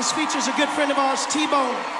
This features a good friend of ours, T-Bone.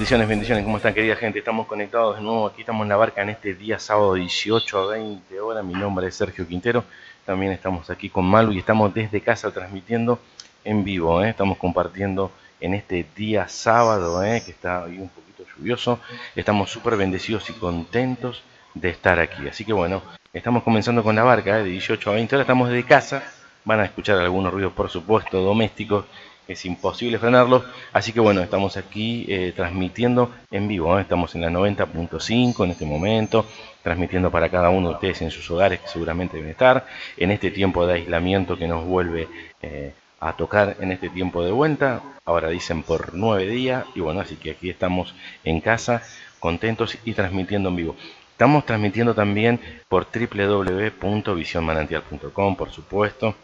Bendiciones, bendiciones, ¿cómo están querida gente? Estamos conectados de nuevo, aquí estamos en la barca en este día sábado 18 a 20 horas. Mi nombre es Sergio Quintero, también estamos aquí con Malu y estamos desde casa transmitiendo en vivo. ¿eh? Estamos compartiendo en este día sábado, ¿eh? que está hoy un poquito lluvioso. Estamos súper bendecidos y contentos de estar aquí. Así que bueno, estamos comenzando con la barca ¿eh? de 18 a 20 horas, estamos desde casa. Van a escuchar algunos ruidos, por supuesto, domésticos es imposible frenarlos. Así que bueno, estamos aquí eh, transmitiendo en vivo. ¿eh? Estamos en la 90.5 en este momento, transmitiendo para cada uno de ustedes en sus hogares que seguramente deben estar. En este tiempo de aislamiento que nos vuelve eh, a tocar en este tiempo de vuelta. Ahora dicen por nueve días. Y bueno, así que aquí estamos en casa, contentos y transmitiendo en vivo. Estamos transmitiendo también por www.visionmanantial.com, por supuesto.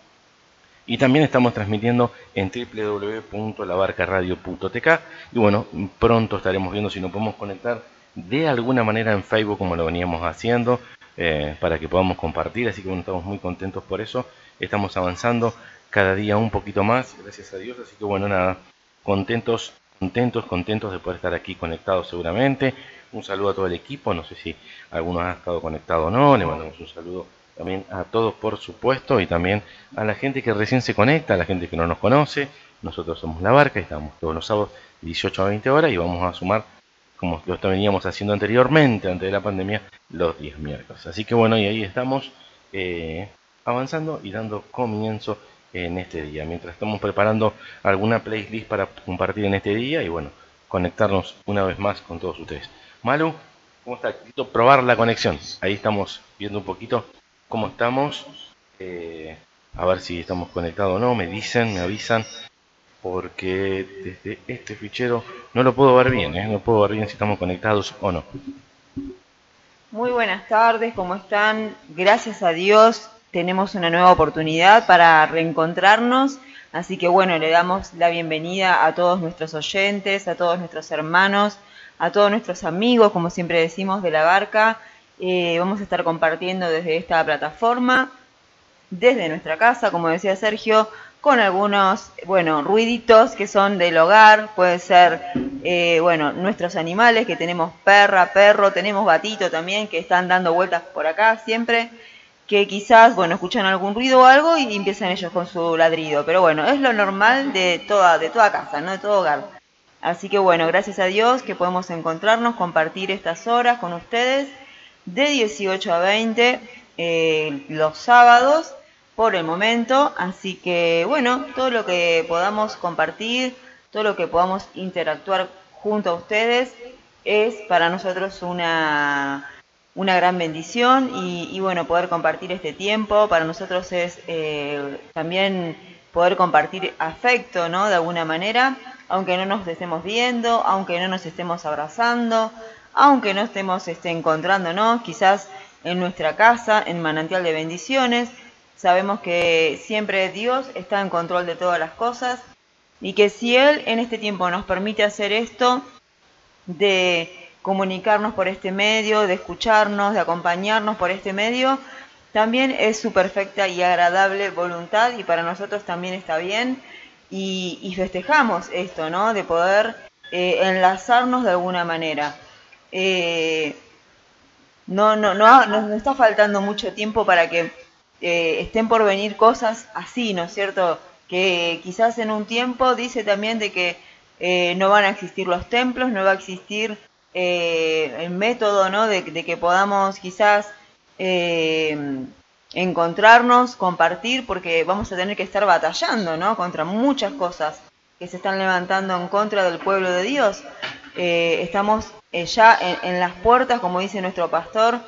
Y también estamos transmitiendo en www.labarcaradio.tk. Y bueno, pronto estaremos viendo si nos podemos conectar de alguna manera en Facebook como lo veníamos haciendo eh, para que podamos compartir. Así que bueno, estamos muy contentos por eso. Estamos avanzando cada día un poquito más, gracias a Dios. Así que bueno, nada, contentos, contentos, contentos de poder estar aquí conectados seguramente. Un saludo a todo el equipo. No sé si alguno ha estado conectado o no. Le mandamos un saludo también a todos por supuesto y también a la gente que recién se conecta, a la gente que no nos conoce. Nosotros somos La Barca, estamos todos los sábados 18 a 20 horas y vamos a sumar, como lo veníamos haciendo anteriormente, antes de la pandemia, los 10 miércoles. Así que bueno, y ahí estamos eh, avanzando y dando comienzo en este día, mientras estamos preparando alguna playlist para compartir en este día y bueno, conectarnos una vez más con todos ustedes. Malu, ¿cómo está? Quiero probar la conexión. Ahí estamos viendo un poquito cómo estamos. Eh, a ver si estamos conectados o no. Me dicen, me avisan. Porque desde este fichero no lo puedo ver bien. ¿eh? No puedo ver bien si estamos conectados o no. Muy buenas tardes, ¿cómo están? Gracias a Dios tenemos una nueva oportunidad para reencontrarnos. Así que bueno, le damos la bienvenida a todos nuestros oyentes, a todos nuestros hermanos, a todos nuestros amigos, como siempre decimos, de la barca. Eh, vamos a estar compartiendo desde esta plataforma, desde nuestra casa, como decía Sergio, con algunos, bueno, ruiditos que son del hogar, puede ser, eh, bueno, nuestros animales, que tenemos perra, perro, tenemos gatito también, que están dando vueltas por acá siempre. que quizás, bueno, escuchan algún ruido o algo y empiezan ellos con su ladrido. Pero bueno, es lo normal de toda, de toda casa, ¿no? De todo hogar. Así que bueno, gracias a Dios que podemos encontrarnos, compartir estas horas con ustedes de 18 a 20 eh, los sábados por el momento. Así que bueno, todo lo que podamos compartir, todo lo que podamos interactuar junto a ustedes es para nosotros una, una gran bendición y, bueno, poder compartir este tiempo para nosotros es eh, también poder compartir afecto, ¿no? De alguna manera, aunque no nos estemos viendo, aunque no nos estemos abrazando, aunque no estemos este, encontrándonos, quizás en nuestra casa, en manantial de bendiciones, sabemos que siempre Dios está en control de todas las cosas y que si Él en este tiempo nos permite hacer esto, de comunicarnos por este medio, de escucharnos, de acompañarnos por este medio, también es su perfecta y agradable voluntad y para nosotros también está bien y, festejamos esto, ¿no? De poder eh, enlazarnos de alguna manera. Eh, no, no, no, nos está faltando mucho tiempo para que eh, estén por venir cosas así, ¿no es cierto? Que quizás en un tiempo dice también de que eh, no van a existir los templos, no va a existir eh, el método ¿no? de, que podamos quizás encontrarnos, compartir, porque vamos a tener que estar batallando ¿no? contra muchas cosas que se están levantando en contra del pueblo de Dios. estamos ya en, las puertas, como dice nuestro pastor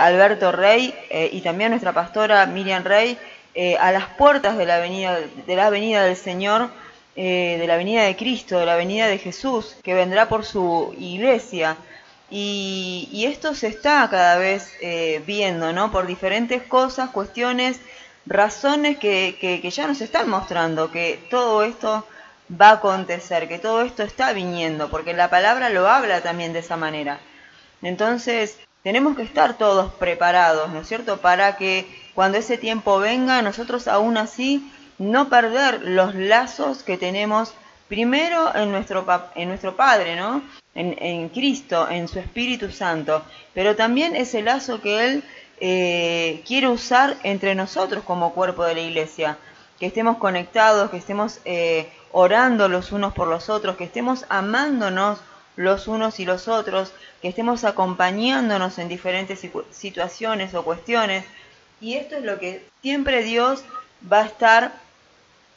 Alberto Rey y también nuestra pastora Miriam Rey, a las puertas de la venida, de la del Señor eh, de la venida de Cristo, de la venida de Jesús, que vendrá por su iglesia. Y, esto se está cada vez eh, viendo, ¿no? Por diferentes cosas, cuestiones, razones que, que, ya nos están mostrando que todo esto va a acontecer, que todo esto está viniendo, porque la palabra lo habla también de esa manera. Entonces, tenemos que estar todos preparados, ¿no es cierto?, para que cuando ese tiempo venga, nosotros aún así no perder los lazos que tenemos primero en nuestro, en nuestro Padre, ¿no? En, Cristo, en su Espíritu Santo, pero también ese lazo que Él eh, quiere usar entre nosotros como cuerpo de la iglesia, que estemos conectados, que estemos eh, orando los unos por los otros, que estemos amándonos los unos y los otros, que estemos acompañándonos en diferentes situaciones o cuestiones. Y esto es lo que siempre Dios va a estar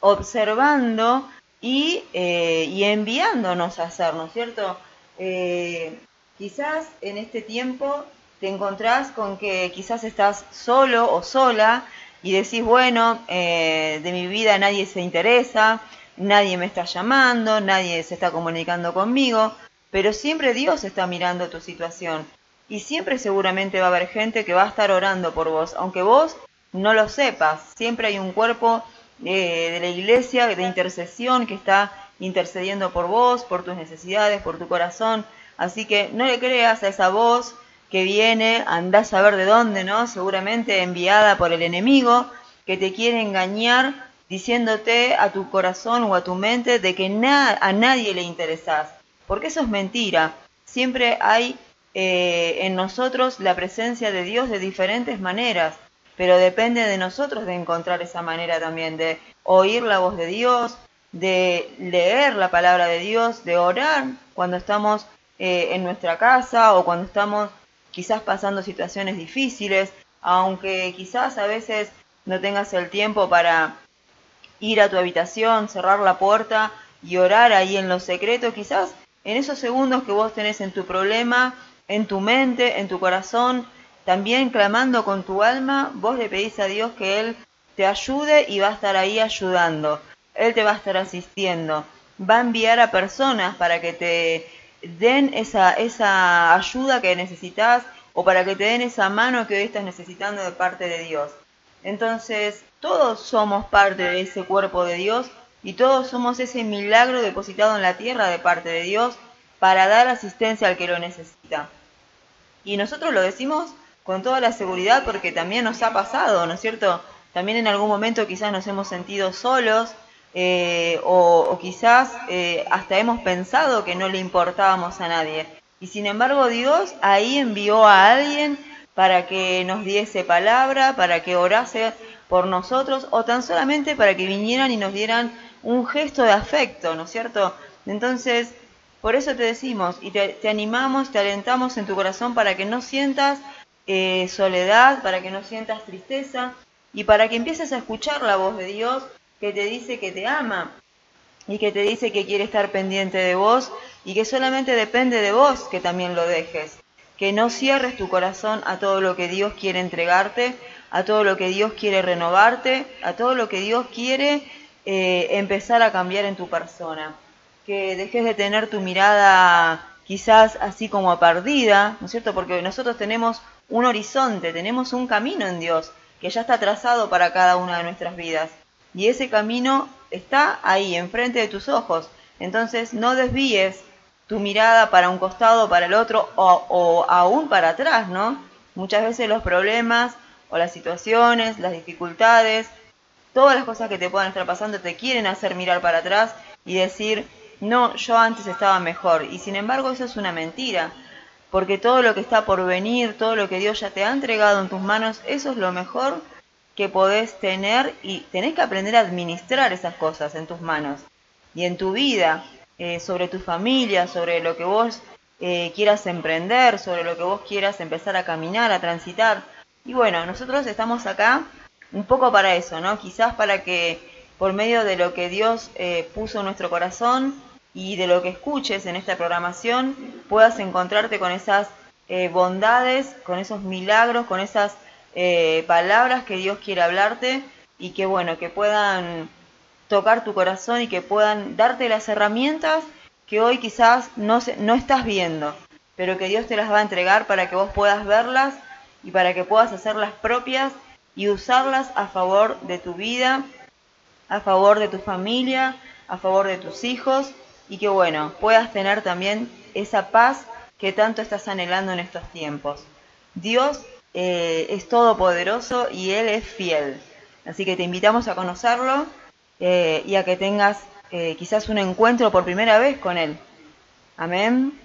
observando y, eh, enviándonos a hacer, ¿no es cierto? Eh, quizás en este tiempo te encontrás con que quizás estás solo o sola y decís, bueno, eh, de mi vida nadie se interesa, nadie me está llamando, nadie se está comunicando conmigo, pero siempre Dios está mirando tu situación y siempre seguramente va a haber gente que va a estar orando por vos, aunque vos no lo sepas, siempre hay un cuerpo de la iglesia de intercesión que está intercediendo por vos, por tus necesidades, por tu corazón. Así que no le creas a esa voz que viene, andás a ver de dónde, ¿no? Seguramente enviada por el enemigo, que te quiere engañar diciéndote a tu corazón o a tu mente de que a nadie le interesás. Porque eso es mentira. Siempre hay eh, en nosotros la presencia de Dios de diferentes maneras pero depende de nosotros de encontrar esa manera también de oír la voz de Dios, de leer la palabra de Dios, de orar cuando estamos eh, en nuestra casa o cuando estamos quizás pasando situaciones difíciles, aunque quizás a veces no tengas el tiempo para ir a tu habitación, cerrar la puerta y orar ahí en lo secreto, quizás en esos segundos que vos tenés en tu problema, en tu mente, en tu corazón, también clamando con tu alma, vos le pedís a Dios que Él te ayude y va a estar ahí ayudando. Él te va a estar asistiendo. Va a enviar a personas para que te den esa, esa ayuda que necesitas o para que te den esa mano que hoy estás necesitando de parte de Dios. Entonces, todos somos parte de ese cuerpo de Dios y todos somos ese milagro depositado en la tierra de parte de Dios para dar asistencia al que lo necesita. Y nosotros lo decimos con toda la seguridad porque también nos ha pasado, ¿no es cierto? También en algún momento quizás nos hemos sentido solos eh, o, quizás eh, hasta hemos pensado que no le importábamos a nadie. Y sin embargo Dios ahí envió a alguien para que nos diese palabra, para que orase por nosotros o tan solamente para que vinieran y nos dieran un gesto de afecto, ¿no es cierto? Entonces, por eso te decimos y te, te animamos, te alentamos en tu corazón para que no sientas eh, soledad, para que no sientas tristeza y para que empieces a escuchar la voz de Dios que te dice que te ama y que te dice que quiere estar pendiente de vos y que solamente depende de vos que también lo dejes. Que no cierres tu corazón a todo lo que Dios quiere entregarte, a todo lo que Dios quiere renovarte, a todo lo que Dios quiere eh, empezar a cambiar en tu persona. Que dejes de tener tu mirada quizás así como perdida, ¿no es cierto? Porque nosotros tenemos un horizonte, tenemos un camino en Dios que ya está trazado para cada una de nuestras vidas. Y ese camino está ahí, enfrente de tus ojos. Entonces no desvíes tu mirada para un costado, para el otro o, o aún para atrás, ¿no? Muchas veces los problemas o las situaciones, las dificultades, todas las cosas que te puedan estar pasando te quieren hacer mirar para atrás y decir, no, yo antes estaba mejor. Y sin embargo eso es una mentira, porque todo lo que está por venir, todo lo que Dios ya te ha entregado en tus manos, eso es lo mejor que podés tener y tenés que aprender a administrar esas cosas en tus manos y en tu vida, eh, sobre tu familia, sobre lo que vos eh, quieras emprender, sobre lo que vos quieras empezar a caminar, a transitar. Y bueno, nosotros estamos acá un poco para eso, ¿no? Quizás para que por medio de lo que Dios eh, puso en nuestro corazón y de lo que escuches en esta programación, puedas encontrarte con esas eh, bondades, con esos milagros, con esas eh, palabras que Dios quiere hablarte y que bueno, que puedan tocar tu corazón y que puedan darte las herramientas que hoy quizás no, se, no estás viendo, pero que Dios te las va a entregar para que vos puedas verlas y para que puedas hacerlas propias y usarlas a favor de tu vida, a favor de tu familia, a favor de tus hijos y que bueno, puedas tener también esa paz que tanto estás anhelando en estos tiempos. Dios eh, es todopoderoso y Él es fiel. Así que te invitamos a conocerlo eh, y a que tengas eh, quizás un encuentro por primera vez con Él. Amén.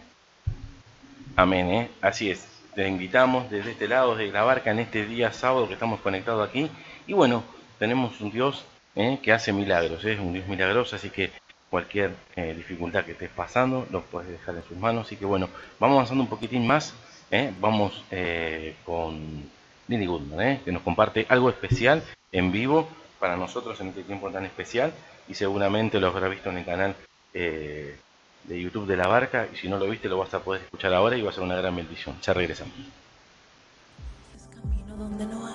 Amén, ¿eh? así es. Te invitamos desde este lado de la barca en este día sábado que estamos conectados aquí. Y bueno, tenemos un Dios que hace milagros, es un Dios milagroso, así que cualquier dificultad que estés pasando lo puedes dejar en sus manos. Así que bueno, vamos avanzando un poquitín más. ¿Eh? Vamos eh, con Lily Goodman, ¿eh? que nos comparte algo especial en vivo para nosotros en este tiempo tan especial. Y seguramente lo habrás visto en el canal de YouTube de la barca. Y si no lo viste, lo vas a poder escuchar ahora y va a ser una gran bendición. Ya regresamos. Es camino donde no hay.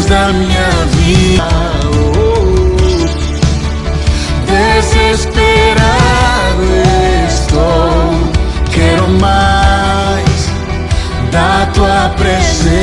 Deus da minha vida. Oh, desesperado estou, quero mais da tua presença.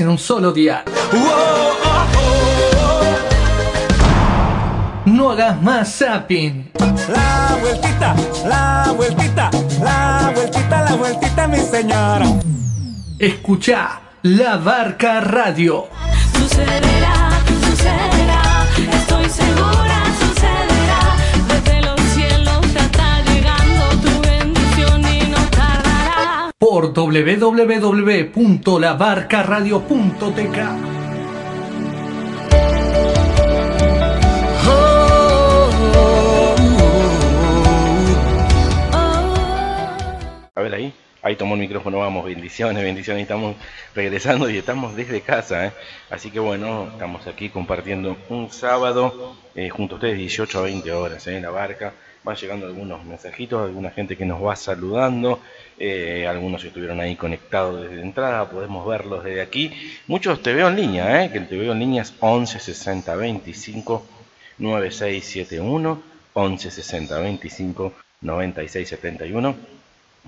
En un solo día. No hagas más zapping. La vueltita, la vueltita, la vueltita, la vueltita, mi señora. Escucha La Barca Radio. www.labarcaradio.tk. A ver ahí, ahí tomó el micrófono, vamos, bendiciones, bendiciones, estamos regresando y estamos desde casa, ¿eh? así que bueno, estamos aquí compartiendo un sábado eh, junto a ustedes 18 a 20 horas ¿eh? en la barca, van llegando algunos mensajitos, alguna gente que nos va saludando, eh, algunos estuvieron ahí conectados desde entrada, podemos verlos desde aquí, muchos te veo en línea, ¿eh? que te veo en línea es 11 60 25 9671, 11 60 25 96 71.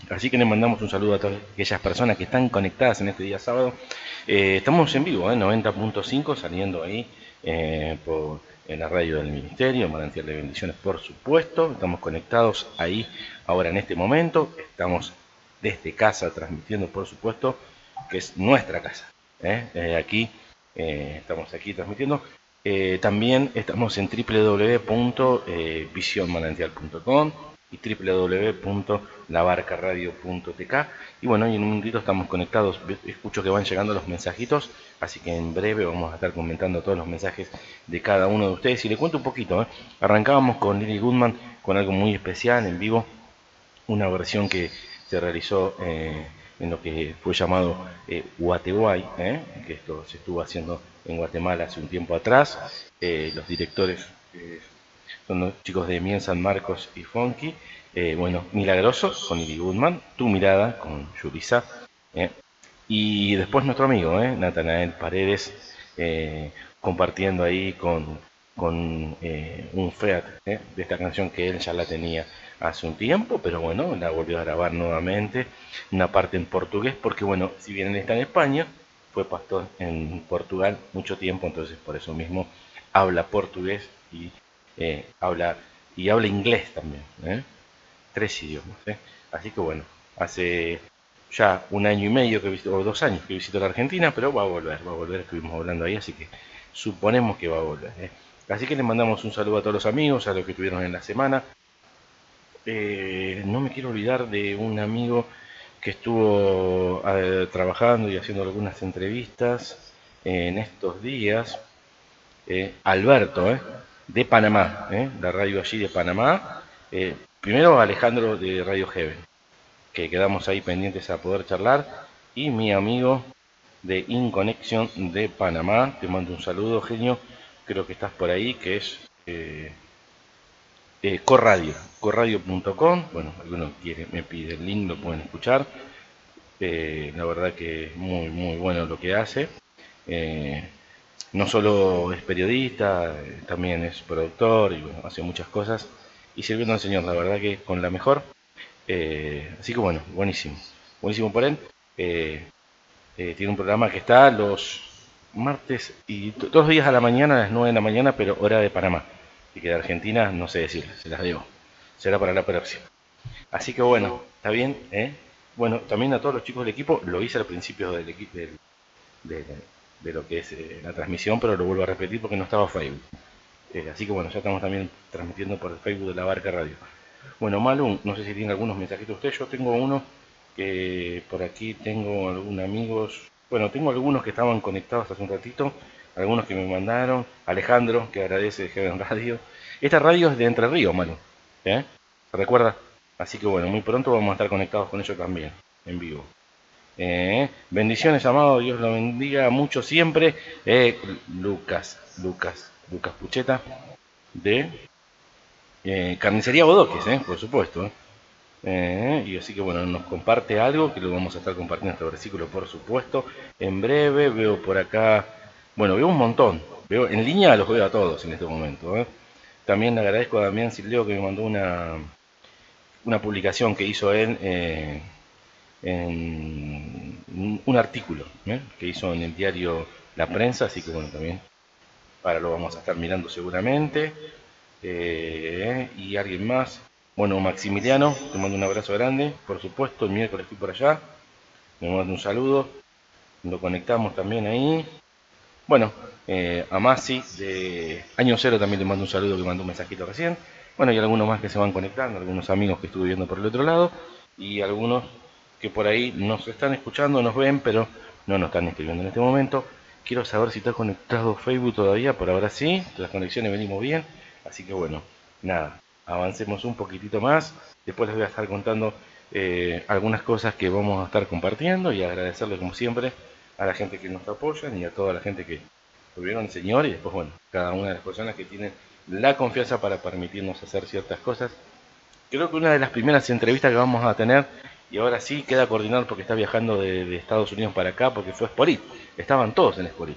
Así que le mandamos un saludo a todas aquellas personas que están conectadas en este día sábado. Eh, estamos en vivo, ¿eh? 90.5, saliendo ahí eh, por, en la radio del Ministerio, Manantial de Bendiciones, por supuesto. Estamos conectados ahí ahora en este momento. Estamos desde casa transmitiendo, por supuesto, que es nuestra casa. ¿eh? Eh, aquí eh, estamos aquí transmitiendo. Eh, también estamos en www.visionmanantial.com y www.labarcaradio.tk y bueno, en un minutito estamos conectados, escucho que van llegando los mensajitos, así que en breve vamos a estar comentando todos los mensajes de cada uno de ustedes y le cuento un poquito, ¿eh? arrancábamos con Lily Goodman con algo muy especial en vivo, una versión que se realizó eh, en lo que fue llamado eh, Guateguay, ¿eh? que esto se estuvo haciendo en Guatemala hace un tiempo atrás, Eh, los directores son los chicos de Mien San Marcos y Funky. Eh, bueno, Milagroso con Ivy Goodman, Tu Mirada con Yurisa. y después nuestro amigo, Natanael Paredes, compartiendo ahí con, un Fiat de esta canción que él ya la tenía hace un tiempo, pero bueno, la volvió a grabar nuevamente, una parte en portugués, porque bueno, si bien él está en España, fue pastor en Portugal mucho tiempo, entonces por eso mismo habla portugués y eh, habla y habla inglés también, ¿eh? tres idiomas. ¿eh? Así que bueno, hace ya un año y medio que visitó, o dos años que visitó la Argentina, pero va a volver, va a volver, estuvimos hablando ahí, así que suponemos que va a volver. Así que les mandamos un saludo a todos los amigos, a los que estuvieron en la semana. Eh, no me quiero olvidar de un amigo que estuvo eh, trabajando y haciendo algunas entrevistas en estos días, eh, Alberto, eh, de Panamá, eh, la radio allí de Panamá. Eh, primero Alejandro de Radio Heaven, que quedamos ahí pendientes a poder charlar, y mi amigo de Inconexión de Panamá, te mando un saludo, genio, creo que estás por ahí, que es eh, Corradio, corradio.com, bueno, alguno quiere, me pide el link, lo pueden escuchar, Eh, la verdad que muy, muy bueno lo que hace, Eh, no solo es periodista, eh, también es productor y bueno, hace muchas cosas, y sirviendo al Señor, la verdad que con la mejor, así que bueno, buenísimo, buenísimo por él, tiene un programa que está los martes y todos los días a la mañana, a las 9 de la mañana, pero hora de Panamá. Y que de Argentina, no sé decirles, se las debo. Será para la próxima. Así que bueno, está bien, ¿eh? Bueno, también a todos los chicos del equipo, lo hice al principio del del- de, lo que es eh, la transmisión, pero lo vuelvo a repetir porque no estaba Facebook. Eh, así que bueno, ya estamos también transmitiendo por el Facebook de la Barca Radio. Bueno, Malu, no sé si tiene algunos mensajitos usted, yo tengo uno que por aquí tengo algunos amigos, bueno, tengo algunos que estaban conectados hace un ratito, algunos que me mandaron, Alejandro, que agradece de Heaven Radio. Esta radio es de Entre Ríos, Malu, ¿eh? ¿Se recuerda? Así que bueno, muy pronto vamos a estar conectados con ellos también, en vivo. Eh, bendiciones, amado, Dios lo bendiga mucho siempre. Eh, Lucas, Lucas, Lucas Pucheta, de eh, Carnicería Bodoques, por supuesto. y así que bueno, nos comparte algo que lo vamos a estar compartiendo este versículo, por supuesto. En breve veo por acá, bueno, veo un montón. Veo en línea los veo a todos en este momento. eh. También le agradezco a Damián Silvio que me mandó una una publicación que hizo él eh, en un, artículo ¿eh? que hizo en el diario La Prensa, así que bueno, también ahora lo vamos a estar mirando seguramente. Y alguien más, bueno, Maximiliano, te mando un abrazo grande, por supuesto, el miércoles estoy por allá, me mando un saludo, lo conectamos también ahí. Bueno, eh, a Masi de Año Cero también le mando un saludo que mandó un mensajito recién. Bueno, y algunos más que se van conectando, algunos amigos que estuve viendo por el otro lado y algunos que por ahí nos están escuchando, nos ven, pero no nos están escribiendo en este momento. Quiero saber si está conectado Facebook todavía, por ahora sí, las conexiones venimos bien, así que bueno, nada, avancemos un poquitito más, después les voy a estar contando eh, algunas cosas que vamos a estar compartiendo y agradecerle como siempre a la gente que nos apoya y a toda la gente que tuvieron Señor y después bueno, cada una de las personas que tienen la confianza para permitirnos hacer ciertas cosas. Creo que una de las primeras entrevistas que vamos a tener y ahora sí queda coordinado porque está viajando de, Estados Unidos para acá porque fue Sporit. Estaban todos en Sporit.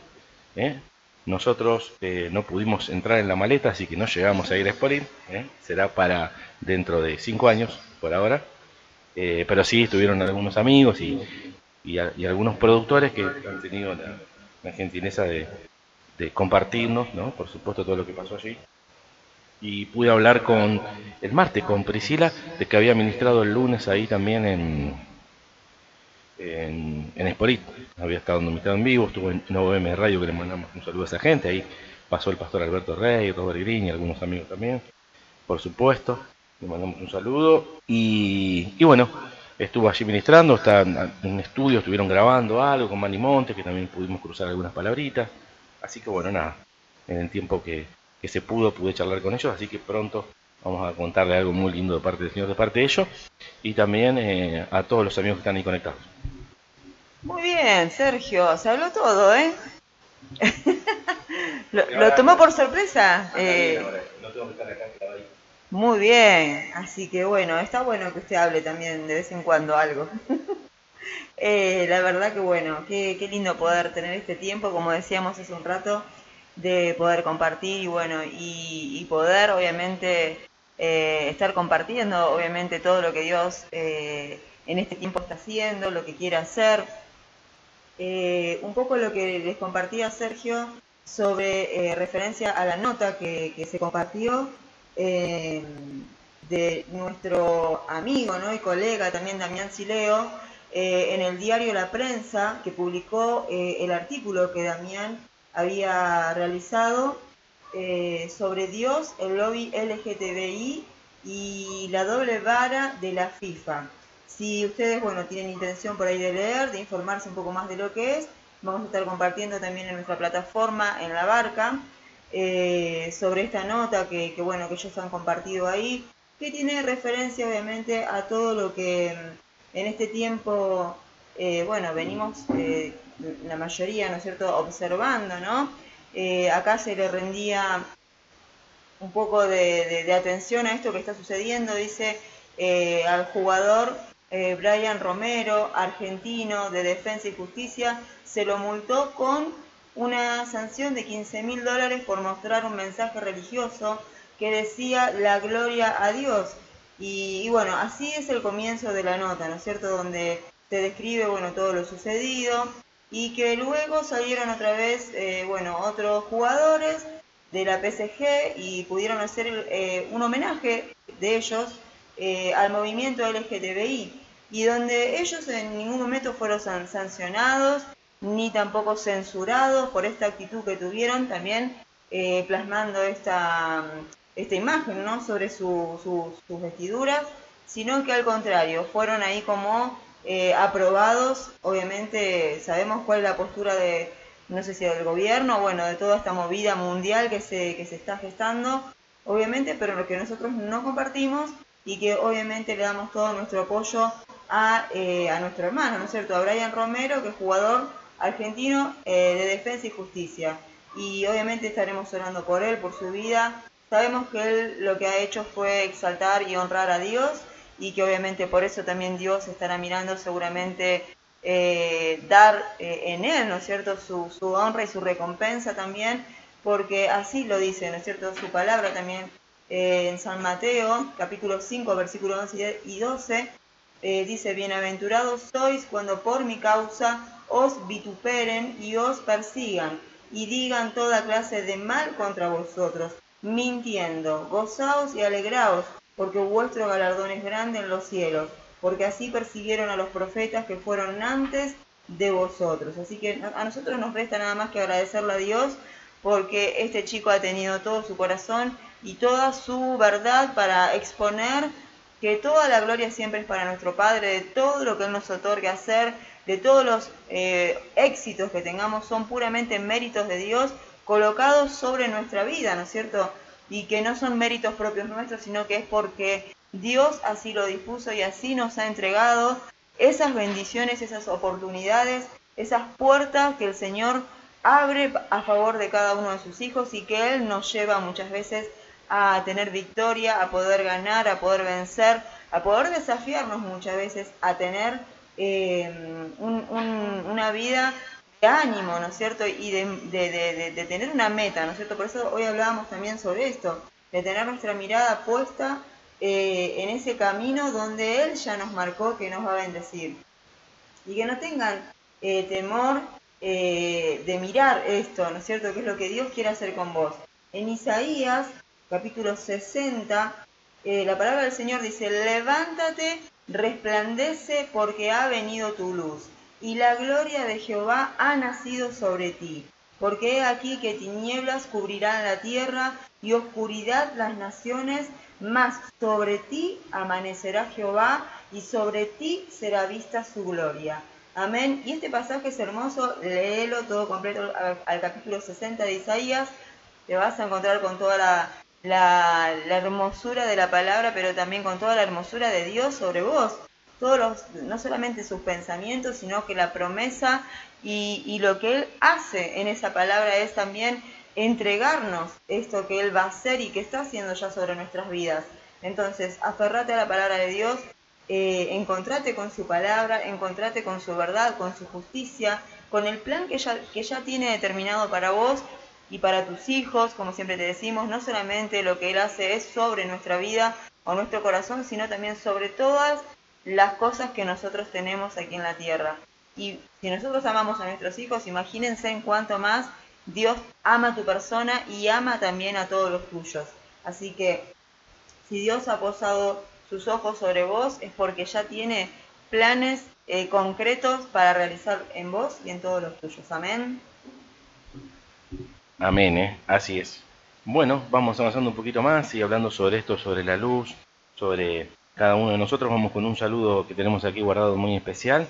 ¿eh? Nosotros eh, no pudimos entrar en la maleta, así que no llegamos a ir a Sporit. ¿eh? Será para dentro de cinco años, por ahora. Pero sí estuvieron algunos amigos y, y, algunos productores que han tenido la, gentileza de, compartirnos, ¿no? por supuesto, todo lo que pasó allí y pude hablar con el martes con Priscila de que había ministrado el lunes ahí también en en, en Sporit. Había estado en vivo, estuvo en OVM Radio que le mandamos un saludo a esa gente, ahí pasó el pastor Alberto Rey, Robert Green y algunos amigos también, por supuesto, le mandamos un saludo y, y bueno, estuvo allí ministrando, está en un estudio, estuvieron grabando algo con Manny Monte, que también pudimos cruzar algunas palabritas, así que bueno, nada, en el tiempo que, que se pudo pude charlar con ellos, así que pronto vamos a contarle algo muy lindo de parte del Señor, de parte de ellos, y también eh, a todos los amigos que están ahí conectados. Muy bien, Sergio, se habló todo, ¿eh? lo, lo tomó por sorpresa. eh, muy bien, así que bueno, está bueno que usted hable también de vez en cuando algo. Eh, la verdad que bueno, qué, qué lindo poder tener este tiempo, como decíamos hace un rato, de poder compartir y bueno, y, poder obviamente eh, estar compartiendo obviamente todo lo que Dios eh, en este tiempo está haciendo, lo que quiere hacer. Eh, un poco lo que les compartía Sergio sobre eh, referencia a la nota que, que se compartió eh, de nuestro amigo ¿no? y colega también Damián Sileo eh, en el diario La Prensa que publicó eh, el artículo que Damián había realizado sobre Dios, el lobby LGTBI y la doble vara de la FIFA. Si ustedes, bueno, tienen intención por ahí de leer, de informarse un poco más de lo que es, vamos a estar compartiendo también en nuestra plataforma, en la barca, eh, sobre esta nota que, bueno, que ellos han compartido ahí, que tiene referencia obviamente a todo lo que mm, en este tiempo, eh, bueno, venimos eh, la mayoría, ¿no es cierto?, observando, ¿no? Eh, acá se le rendía un poco de, de- atención a esto que está sucediendo, dice al jugador Brian Romero, argentino de Defensa y Justicia, se lo multó con una sanción de 15 mil dólares por mostrar un mensaje religioso que decía la gloria a Dios. Y, bueno, así es el comienzo de la nota, ¿no es cierto? Donde se describe, bueno, todo lo sucedido y que luego salieron otra vez, eh, bueno, otros jugadores de la PSG y pudieron hacer eh, un homenaje de ellos eh, al movimiento LGTBI y donde ellos en ningún momento fueron san- sancionados ni tampoco censurados por esta actitud que tuvieron también eh, plasmando esta, esta imagen ¿no? sobre su- su- sus vestiduras, sino que al contrario, fueron ahí como eh, aprobados, obviamente sabemos cuál es la postura de, no sé si del gobierno, bueno, de toda esta movida mundial que se, que se está gestando, obviamente, pero lo que nosotros no compartimos y que obviamente le damos todo nuestro apoyo a, eh, a nuestro hermano, ¿no es cierto? A Brian Romero, que es jugador argentino eh, de defensa y justicia. Y obviamente estaremos orando por él, por su vida. Sabemos que él lo que ha hecho fue exaltar y honrar a Dios y que obviamente por eso también Dios estará mirando seguramente eh, dar eh, en él, ¿no es cierto?, su, su honra y su recompensa también, porque así lo dice, ¿no es cierto?, su palabra también en San Mateo, capítulo 5, versículos 11 y 12, eh, dice, bienaventurados sois cuando por mi causa os vituperen y os persigan y digan toda clase de mal contra vosotros, mintiendo. Gozaos y alegraos, porque vuestro galardón es grande en los cielos, porque así persiguieron a los profetas que fueron antes de vosotros. Así que a nosotros nos resta nada más que agradecerle a Dios porque este chico ha tenido todo su corazón y toda su verdad para exponer que toda la gloria siempre es para nuestro Padre, de todo lo que Él nos otorga hacer, de todos los eh, éxitos que tengamos son puramente méritos de Dios colocados sobre nuestra vida, ¿no es cierto? Y que no son méritos propios nuestros, sino que es porque Dios así lo dispuso y así nos ha entregado esas bendiciones, esas oportunidades, esas puertas que el Señor abre a favor de cada uno de sus hijos y que Él nos lleva muchas veces a tener victoria, a poder ganar, a poder vencer, a poder desafiarnos muchas veces a tener eh, un- un- una vida de ánimo, ¿no es cierto? Y de, de- de- de tener una meta, ¿no es cierto? Por eso hoy hablábamos también sobre esto, de tener nuestra mirada puesta eh, en ese camino donde Él ya nos marcó que nos va a bendecir. Y que no tengan eh, temor eh, de mirar esto, ¿no es cierto? Que es lo que Dios quiere hacer con vos. En Isaías, capítulo 60, eh, la palabra del Señor dice, levántate, resplandece porque ha venido tu luz, y la gloria de Jehová ha nacido sobre ti. Porque he aquí que tinieblas cubrirán la tierra y oscuridad las naciones, mas sobre ti amanecerá Jehová y sobre ti será vista su gloria. Amén. Y este pasaje es hermoso, léelo todo completo al, al capítulo 60 de Isaías. Te vas a encontrar con toda la, la, la hermosura de la palabra, pero también con toda la hermosura de Dios sobre vos. Todos los, no solamente sus pensamientos, sino que la promesa y, y lo que Él hace en esa palabra es también entregarnos esto que Él va a hacer y que está haciendo ya sobre nuestras vidas. Entonces, aferrate a la palabra de Dios, eh, encontrate con su palabra, encontrate con su verdad, con su justicia, con el plan que ya, que ya tiene determinado para vos y para tus hijos, como siempre te decimos, no solamente lo que Él hace es sobre nuestra vida o nuestro corazón, sino también sobre todas las cosas que nosotros tenemos aquí en la tierra. Y si nosotros amamos a nuestros hijos, imagínense en cuánto más Dios ama a tu persona y ama también a todos los tuyos. Así que si Dios ha posado sus ojos sobre vos es porque ya tiene planes eh, concretos para realizar en vos y en todos los tuyos. Amén. Amén, ¿eh? así es. Bueno, vamos avanzando un poquito más y hablando sobre esto, sobre la luz, sobre cada uno de nosotros. Vamos con un saludo que tenemos aquí guardado muy especial,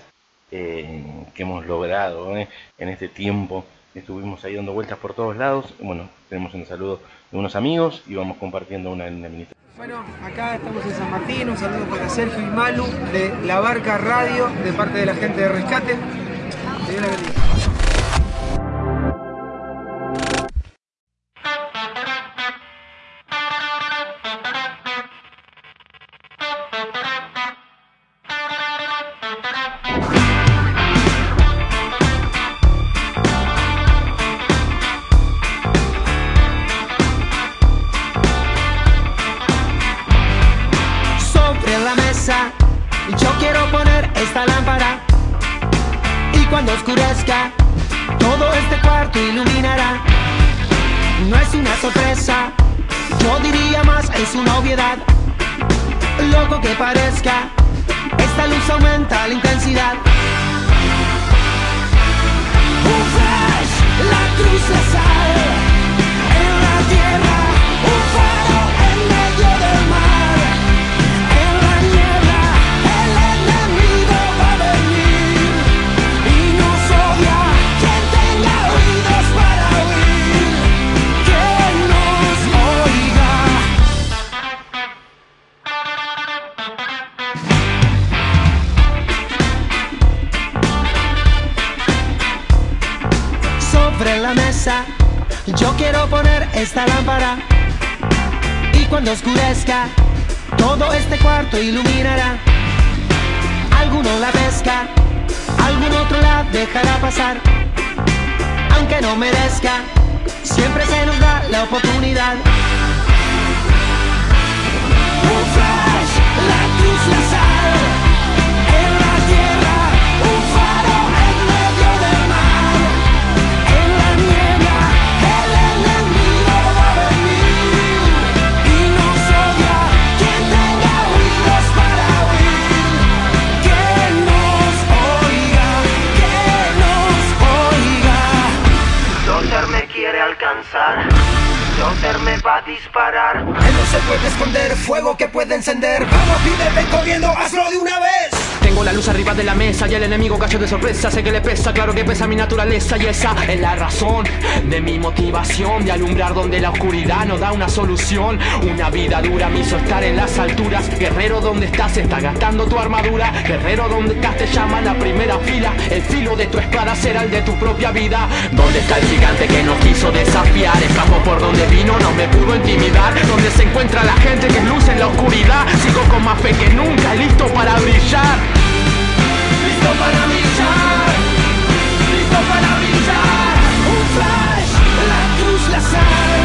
eh, que hemos logrado ¿eh? en este tiempo. Estuvimos ahí dando vueltas por todos lados. Bueno, tenemos un saludo de unos amigos y vamos compartiendo una en la ministra. Bueno, acá estamos en San Martín, un saludo para Sergio y Malu de La Barca Radio, de parte de la gente de Rescate. Una obviedad. Loco que parezca, esta luz aumenta la intensidad. Un flash, la cruz la sal en la tierra, Yo quiero poner esta lámpara y cuando oscurezca todo este cuarto iluminará. Alguno la pesca, algún otro la dejará pasar. Aunque no merezca, siempre se nos da la oportunidad. Un flash, la cruz, la pasar. Me va a disparar. Él no se puede esconder, fuego que puede encender. Vamos, pídete corriendo, hazlo de una vez. Tengo la luz arriba de la mesa y el enemigo cayó de sorpresa. Sé que le pesa, claro que pesa mi naturaleza y esa es la razón de mi motivación de alumbrar donde la oscuridad no da una solución. Una vida dura me hizo estar en las alturas. Guerrero, ¿dónde estás? Está gastando tu armadura. Guerrero, ¿dónde estás? Te llaman a primera fila. El filo de tu espada será el de tu propia vida. ¿Dónde está el gigante que nos quiso desafiar? Escapo por donde vino, no me pudo intimidar. ¿Dónde se encuentra la gente que luce en la oscuridad? Sigo con más fe que nunca, listo para brillar. La cruz, la sal.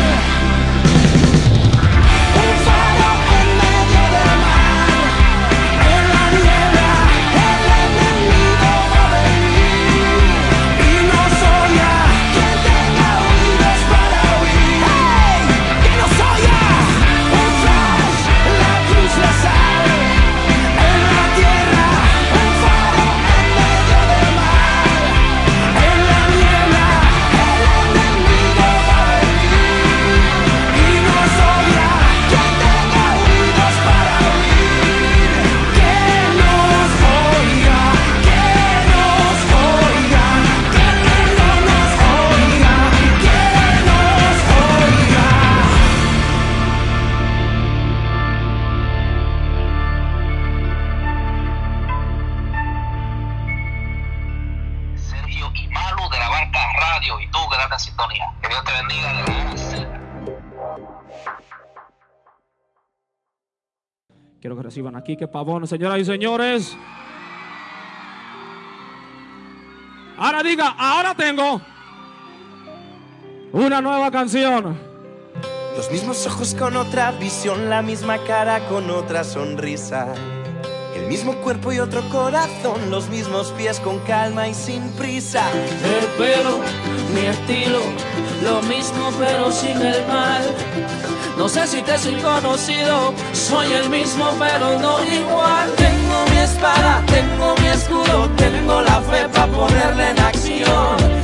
Quiero que reciban aquí que pavón, señoras y señores. Ahora diga, ahora tengo una nueva canción. Los mismos ojos con otra visión, la misma cara con otra sonrisa. El mismo cuerpo y otro corazón, los mismos pies con calma y sin prisa. El pelo, mi estilo, lo mismo pero sin el mal. No sé si te soy conocido, soy el mismo pero no igual. Tengo mi espada, tengo mi escudo, tengo la fe para ponerla en acción.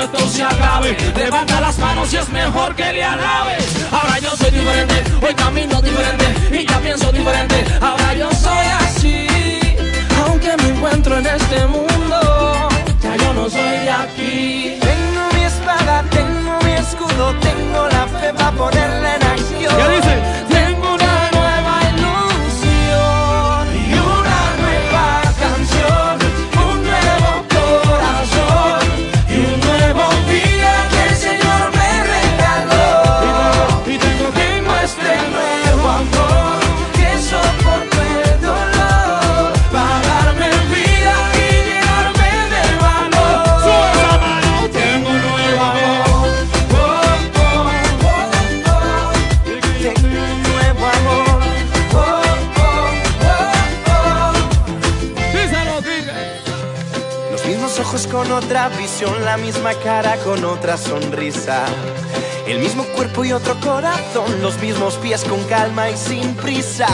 Esto se acabe Levanta las manos y es mejor que le alabes Ahora yo soy diferente, hoy camino diferente Y ya pienso diferente Ahora yo soy así Aunque me encuentro en este mundo ya yo no soy de aquí. Tengo mi espada, tengo mi escudo, tengo la fe para ponerla en acción. ¿Qué dice? Los pies con calma y sin prisa.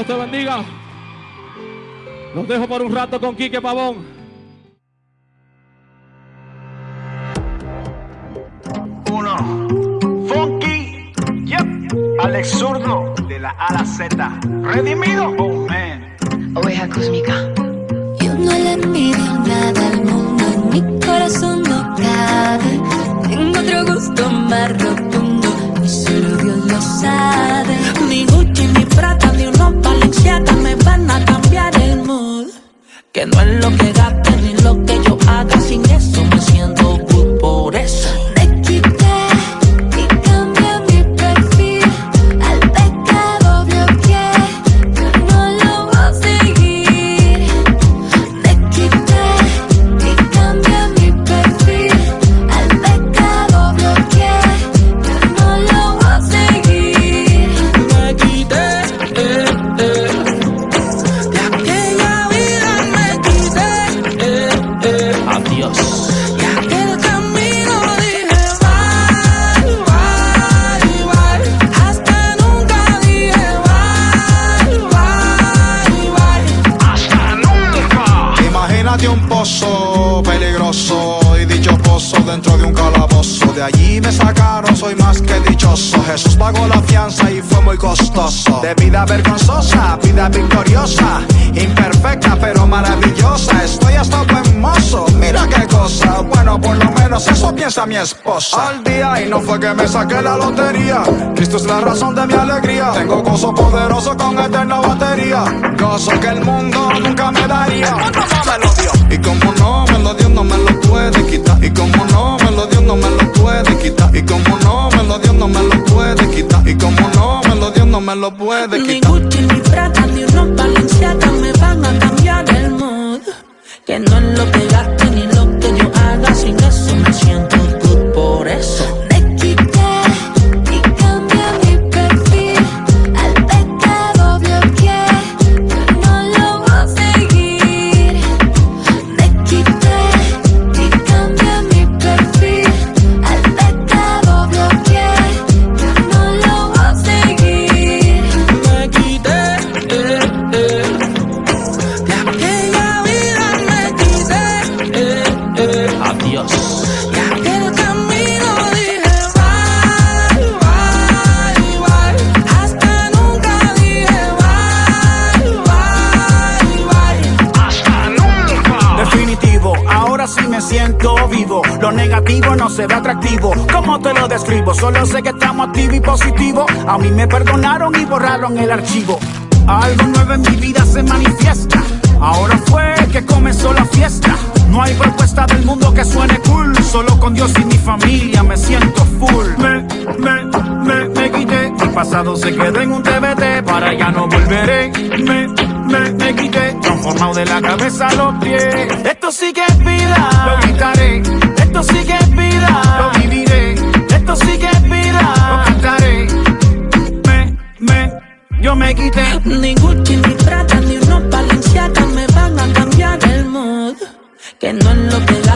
Dios te bendiga. Los dejo por un rato con Quique Pavón. Uno. Funky. Yep. Alex Zurdo. De la A a la Z. Redimido. Oh, man. Oveja cósmica. Yo no le envidio nada al mundo, en mi corazón no cabe. Tengo otro gusto más rotundo, y solo Dios lo sabe. Ni Gucci, van a cambiar el mood. Que no es lo que gaste ni lo que yo haga, sin eso Jesús pagó la fianza y fue muy costoso. De vida vergonzosa, vida victoriosa. Imperfecta pero maravillosa. Estoy hasta buen mozo, mira qué cosa. Bueno, por lo menos eso piensa mi esposa. Al día y no fue que me saqué la lotería. Cristo es la razón de mi alegría. Tengo gozo poderoso con eterna batería. Gozo que el mundo nunca me daría. me lo dio. Y como no me lo dio, no me lo puede quitar. Y como no no me lo puede quitar. Y como no me lo dio, no me lo puede quitar. Y como no me lo dio, no me lo puede Ni quitar. Gucci, ni Prada, ni unos Balenciaga me van a cambiar el mood. Que no es lo que gaste se atractivo. ¿Cómo te lo describo? Solo sé que estamos activos y positivos. A mí me perdonaron y borraron el archivo. Algo nuevo en mi vida se manifiesta. Ahora fue que comenzó la fiesta. No hay propuesta del mundo que suene cool. Solo con Dios y mi familia me siento full. Me, me, me, me quité. Mi pasado se quedó en un TBT. Para ya no volveré. Me, me, me quité. Transformado de la cabeza a los pies. Esto sí que es vida. Lo quitaré. Esto sí que es vida. Lo viviré. Esto sí que es vida. Lo cantaré. Me, me, yo me quité. Ni Gucci, ni Prada, ni unos Balenciaga me van a cambiar el mood. Que no es lo que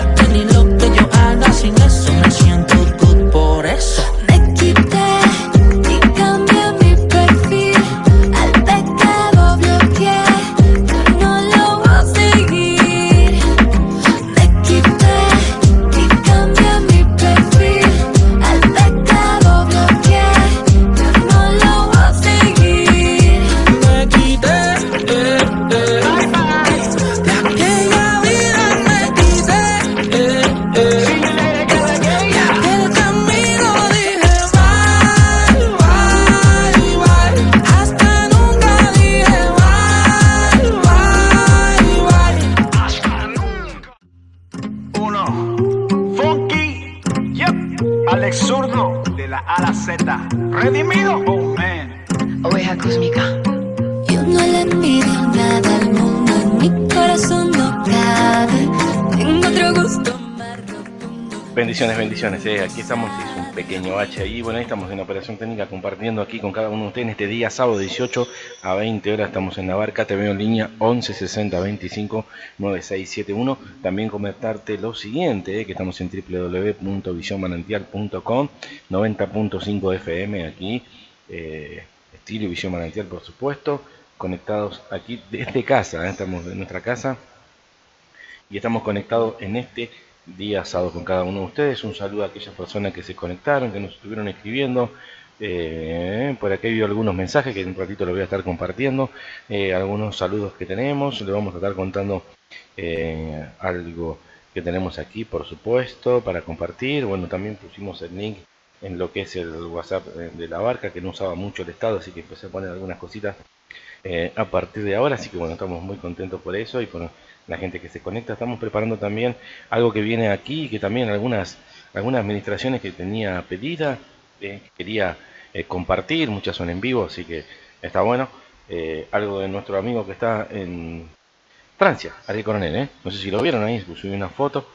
Eh. Aquí estamos, es un pequeño H ahí. Bueno, estamos en operación técnica compartiendo aquí con cada uno de ustedes este día, sábado 18 a 20 horas. Estamos en la barca, te veo en línea 11 60 25 9671. También comentarte lo siguiente, eh, que estamos en www.visionmanantial.com 90.5 FM aquí. Eh, estilo y Visión Manantial, por supuesto. Conectados aquí desde casa, eh, estamos en nuestra casa y estamos conectados en este día sábado con cada uno de ustedes. Un saludo a aquellas personas que se conectaron, que nos estuvieron escribiendo. Eh, por aquí vio algunos mensajes que en un ratito los voy a estar compartiendo. Eh, algunos saludos que tenemos. Le vamos a estar contando eh, algo que tenemos aquí, por supuesto, para compartir. Bueno, también pusimos el link en lo que es el WhatsApp eh, de la barca, que no usaba mucho el estado, así que empecé a poner algunas cositas eh, a partir de ahora. Así que bueno, estamos muy contentos por eso y por la gente que se conecta. Estamos preparando también algo que viene aquí, que también algunas, algunas administraciones que tenía pedida, eh, quería eh, compartir, muchas son en vivo, así que está bueno. Eh, algo de nuestro amigo que está en Francia, Ariel Coronel, ¿eh? no sé si lo vieron ahí, subí una foto,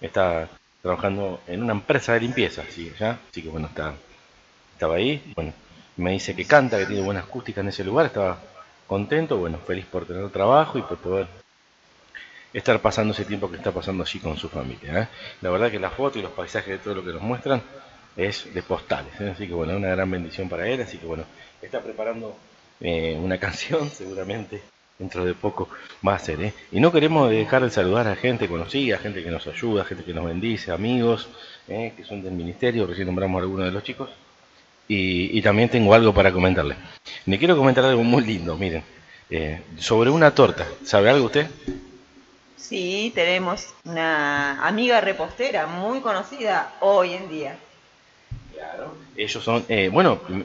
está trabajando en una empresa de limpieza, ¿sí? ¿Ya? así que bueno, está, estaba ahí, bueno, me dice que canta, que tiene buena acústica en ese lugar, estaba contento, bueno, feliz por tener trabajo y por poder estar pasando ese tiempo que está pasando allí con su familia. ¿eh? La verdad que la foto y los paisajes de todo lo que nos muestran es de postales, ¿eh? así que bueno, una gran bendición para él, así que bueno, está preparando eh, una canción seguramente dentro de poco va a ser, ¿eh? Y no queremos dejar de saludar a gente conocida, gente que nos ayuda, gente que nos bendice, amigos que son del ministerio, recién nombramos a algunos de los chicos, y, y también tengo algo para comentarle. Le quiero comentar algo muy lindo, miren, eh, sobre una torta, ¿sabe algo usted? Sí, tenemos una amiga repostera muy conocida hoy en día. Ellos son, eh, bueno, mm,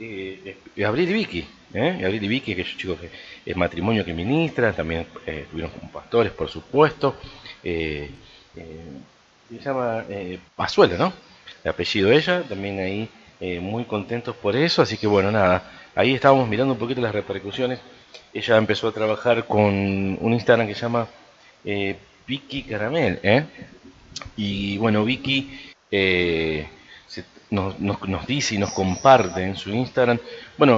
eh, eh, Abril y Vicky, ¿eh? Abril y Vicky, aquellos chicos que es matrimonio que ministran, también eh, estuvieron como pastores, por supuesto. Eh, eh, se llama eh, Pazuela, ¿no? El apellido de ella, también ahí eh, muy contentos por eso, así que bueno, nada, ahí estábamos mirando un poquito las repercusiones. Ella empezó a trabajar con un Instagram que se llama eh, Vicky Caramel, ¿eh? Y bueno, Vicky eh, nos, nos, nos dice y nos comparte en su Instagram, bueno,